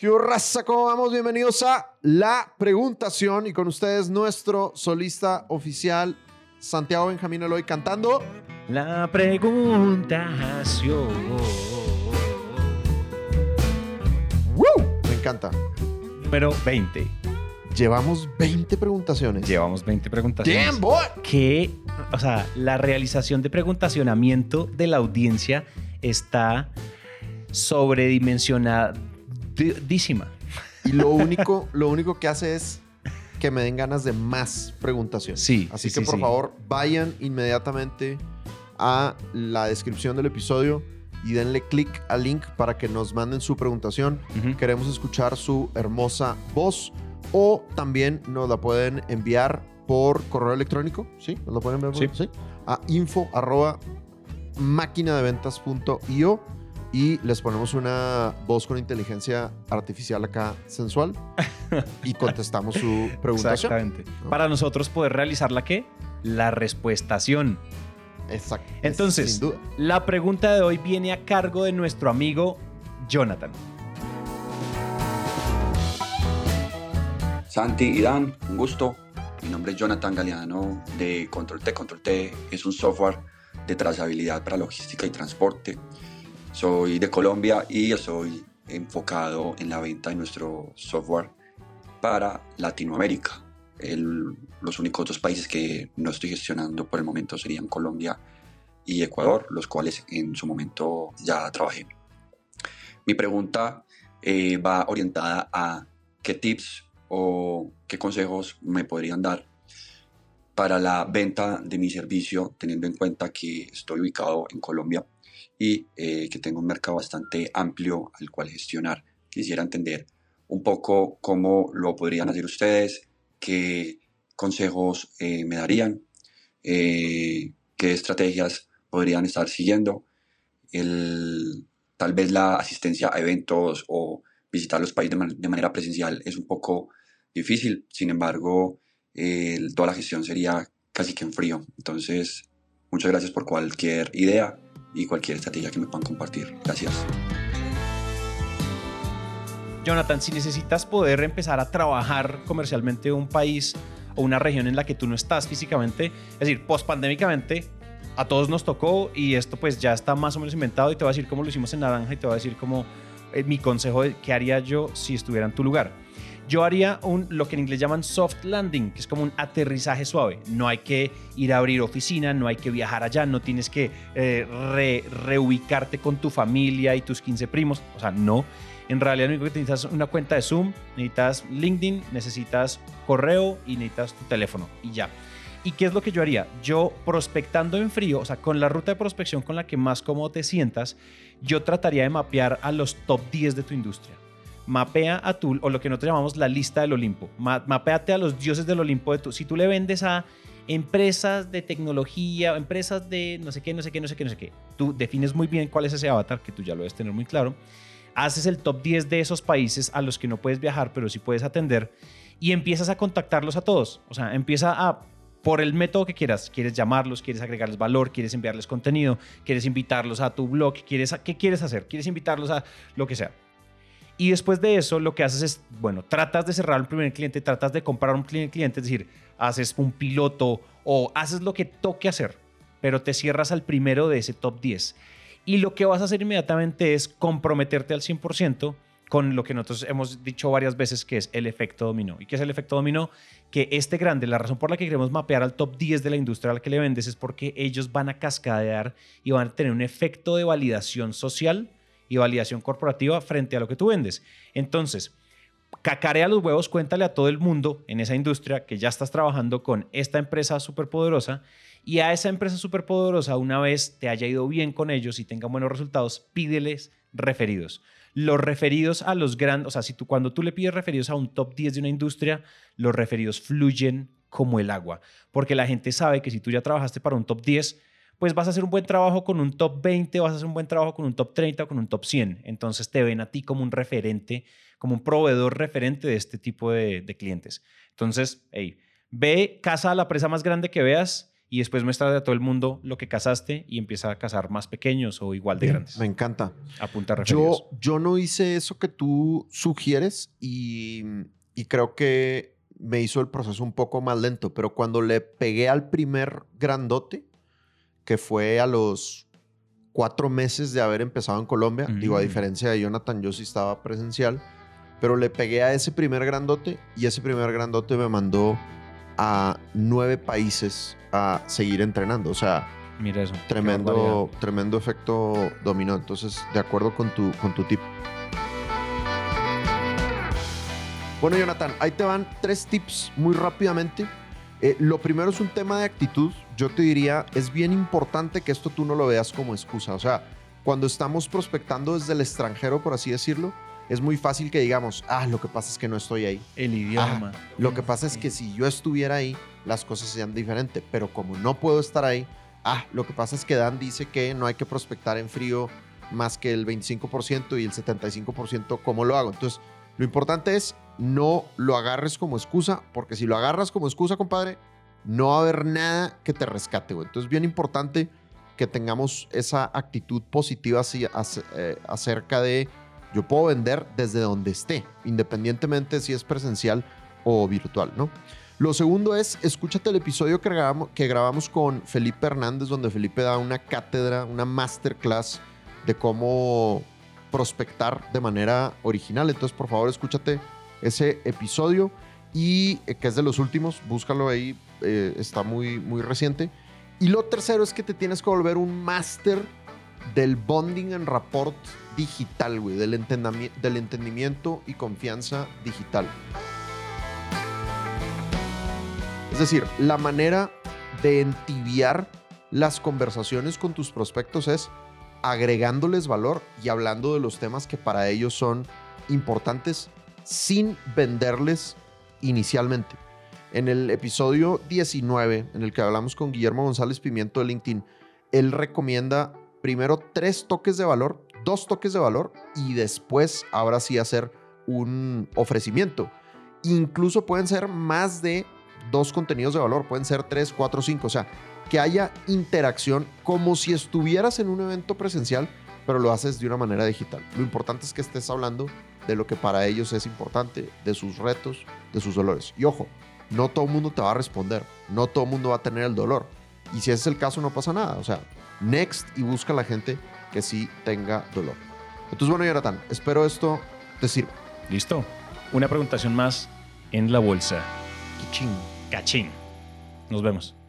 ¿Qué raza? ¿Cómo vamos? Bienvenidos a La Preguntación y con ustedes nuestro solista oficial, Santiago Benjamín Eloy, cantando La Preguntación. ¡Woo! Me encanta. Número 20. Llevamos 20 preguntaciones. Llevamos 20 preguntaciones. ¡Damn, boy! Que, o sea, la realización de preguntacionamiento de la audiencia está Y lo único, lo único que hace es que me den ganas de más preguntaciones. Sí, Así sí, que sí, por sí. favor, vayan inmediatamente a la descripción del episodio y denle clic al link para que nos manden su preguntación. Queremos escuchar su hermosa voz o también nos la pueden enviar por correo electrónico. ¿Sí? ¿Nos la pueden enviar? por- Sí. A info arroba maquinadeventas.io y les ponemos una voz con inteligencia artificial acá sensual y contestamos su preguntación. Exactamente. ¿no? Para nosotros poder realizar la qué? La respuestación. Exacto. Entonces, Sin duda. la pregunta de hoy viene a cargo de nuestro amigo Jonathan. Santi y Dan, un gusto. Mi nombre es Jonathan Galeano de Control T. Control T es un software de trazabilidad para logística y transporte. Soy de Colombia y estoy enfocado en la venta de nuestro software para Latinoamérica. Los únicos dos países que no estoy gestionando por el momento serían Colombia y Ecuador, los cuales en su momento ya trabajé. Mi pregunta eh, va orientada a qué tips o qué consejos me podrían dar para la venta de mi servicio, teniendo en cuenta que estoy ubicado en Colombia y eh, que tengo un mercado bastante amplio al cual gestionar. Quisiera entender un poco cómo lo podrían hacer ustedes, qué consejos eh, me darían, eh, qué estrategias podrían estar siguiendo, el, tal vez la asistencia a eventos o visitar los países de, man- de manera presencial es un poco difícil, sin embargo, eh, toda la gestión sería casi que en frío. Entonces, muchas gracias por cualquier idea y cualquier estrategia que me puedan compartir. Gracias. Jonathan, si necesitas poder empezar a trabajar comercialmente un país o una región en la que tú no estás físicamente, es decir, pospandémicamente, a todos nos tocó y esto pues ya está más o menos inventado y te voy a decir cómo lo hicimos en Naranja y te voy a decir cómo eh, mi consejo de qué haría yo si estuviera en tu lugar. Yo haría un, lo que en inglés llaman soft landing, que es como un aterrizaje suave. No hay que ir a abrir oficina, no hay que viajar allá, no tienes que eh, re- reubicarte con tu familia y tus 15 primos. O sea, no. En realidad lo único que necesitas es una cuenta de Zoom, necesitas LinkedIn, necesitas correo y necesitas tu teléfono y ya. ¿Y qué es lo que yo haría? Yo prospectando en frío, o sea, con la ruta de prospección con la que más cómodo te sientas, yo trataría de mapear a los top 10 de tu industria. Mapea a tu, o lo que nosotros llamamos la lista del Olimpo. Ma- mapeate a los dioses del Olimpo de tu. Si tú le vendes a empresas de tecnología, empresas de no sé qué, no sé qué, no sé qué, no sé qué, tú defines muy bien cuál es ese avatar, que tú ya lo debes tener muy claro haces el top 10 de esos países a los que no puedes viajar, pero sí puedes atender, y empiezas a contactarlos a todos. O sea, empieza a, por el método que quieras, quieres llamarlos, quieres agregarles valor, quieres enviarles contenido, quieres invitarlos a tu blog, quieres, ¿qué quieres hacer? ¿Quieres invitarlos a lo que sea? Y después de eso, lo que haces es, bueno, tratas de cerrar un primer cliente, tratas de comprar un primer cliente, es decir, haces un piloto o haces lo que toque hacer, pero te cierras al primero de ese top 10. Y lo que vas a hacer inmediatamente es comprometerte al 100% con lo que nosotros hemos dicho varias veces que es el efecto dominó. ¿Y qué es el efecto dominó? Que este grande, la razón por la que queremos mapear al top 10 de la industria a la que le vendes es porque ellos van a cascadear y van a tener un efecto de validación social y validación corporativa frente a lo que tú vendes. Entonces, cacarea los huevos, cuéntale a todo el mundo en esa industria que ya estás trabajando con esta empresa súper poderosa y a esa empresa súper poderosa, una vez te haya ido bien con ellos y tengan buenos resultados, pídeles referidos. Los referidos a los grandes, o sea, si tú cuando tú le pides referidos a un top 10 de una industria, los referidos fluyen como el agua, porque la gente sabe que si tú ya trabajaste para un top 10, pues vas a hacer un buen trabajo con un top 20, vas a hacer un buen trabajo con un top 30 o con un top 100. Entonces te ven a ti como un referente, como un proveedor referente de este tipo de, de clientes. Entonces, hey, ve, casa a la presa más grande que veas y después muestra a todo el mundo lo que cazaste y empieza a cazar más pequeños o igual de grandes. Me encanta. Apunta referidos. Yo, yo no hice eso que tú sugieres y, y creo que me hizo el proceso un poco más lento, pero cuando le pegué al primer grandote, que fue a los cuatro meses de haber empezado en Colombia, digo, a Mm. diferencia de Jonathan, yo sí estaba presencial, pero le pegué a ese primer grandote y ese primer grandote me mandó a nueve países a seguir entrenando. O sea, Mira eso. tremendo, tremendo efecto dominó. Entonces, de acuerdo con tu, con tu tip. Bueno, Jonathan, ahí te van tres tips muy rápidamente. Eh, lo primero es un tema de actitud. Yo te diría, es bien importante que esto tú no lo veas como excusa. O sea, cuando estamos prospectando desde el extranjero, por así decirlo, es muy fácil que digamos, ah, lo que pasa es que no estoy ahí. El idioma. Lo que pasa es que si yo estuviera ahí, las cosas serían diferentes. Pero como no puedo estar ahí, ah, lo que pasa es que Dan dice que no hay que prospectar en frío más que el 25% y el 75% como lo hago. Entonces, lo importante es no lo agarres como excusa, porque si lo agarras como excusa, compadre, no va a haber nada que te rescate. güey. Entonces, bien importante que tengamos esa actitud positiva ac- eh, acerca de yo puedo vender desde donde esté, independientemente si es presencial o virtual, ¿no? Lo segundo es, escúchate el episodio que grabamos, que grabamos con Felipe Hernández, donde Felipe da una cátedra, una masterclass de cómo prospectar de manera original. Entonces, por favor, escúchate ese episodio y eh, que es de los últimos, búscalo ahí, eh, está muy, muy reciente. Y lo tercero es que te tienes que volver un máster del bonding en rapport digital, güey, del, del entendimiento y confianza digital. Es decir, la manera de entibiar las conversaciones con tus prospectos es agregándoles valor y hablando de los temas que para ellos son importantes sin venderles inicialmente. En el episodio 19, en el que hablamos con Guillermo González Pimiento de LinkedIn, él recomienda primero tres toques de valor, dos toques de valor y después ahora sí hacer un ofrecimiento. Incluso pueden ser más de dos contenidos de valor, pueden ser tres, cuatro, cinco, o sea, que haya interacción como si estuvieras en un evento presencial, pero lo haces de una manera digital. Lo importante es que estés hablando de lo que para ellos es importante, de sus retos, de sus dolores. Y ojo, no todo el mundo te va a responder, no todo el mundo va a tener el dolor. Y si ese es el caso, no pasa nada. O sea, next y busca a la gente que sí tenga dolor. Entonces, bueno, Jonathan, espero esto te sirva. Listo. Una preguntación más en la bolsa. Qué ching. Cachín. Nos vemos.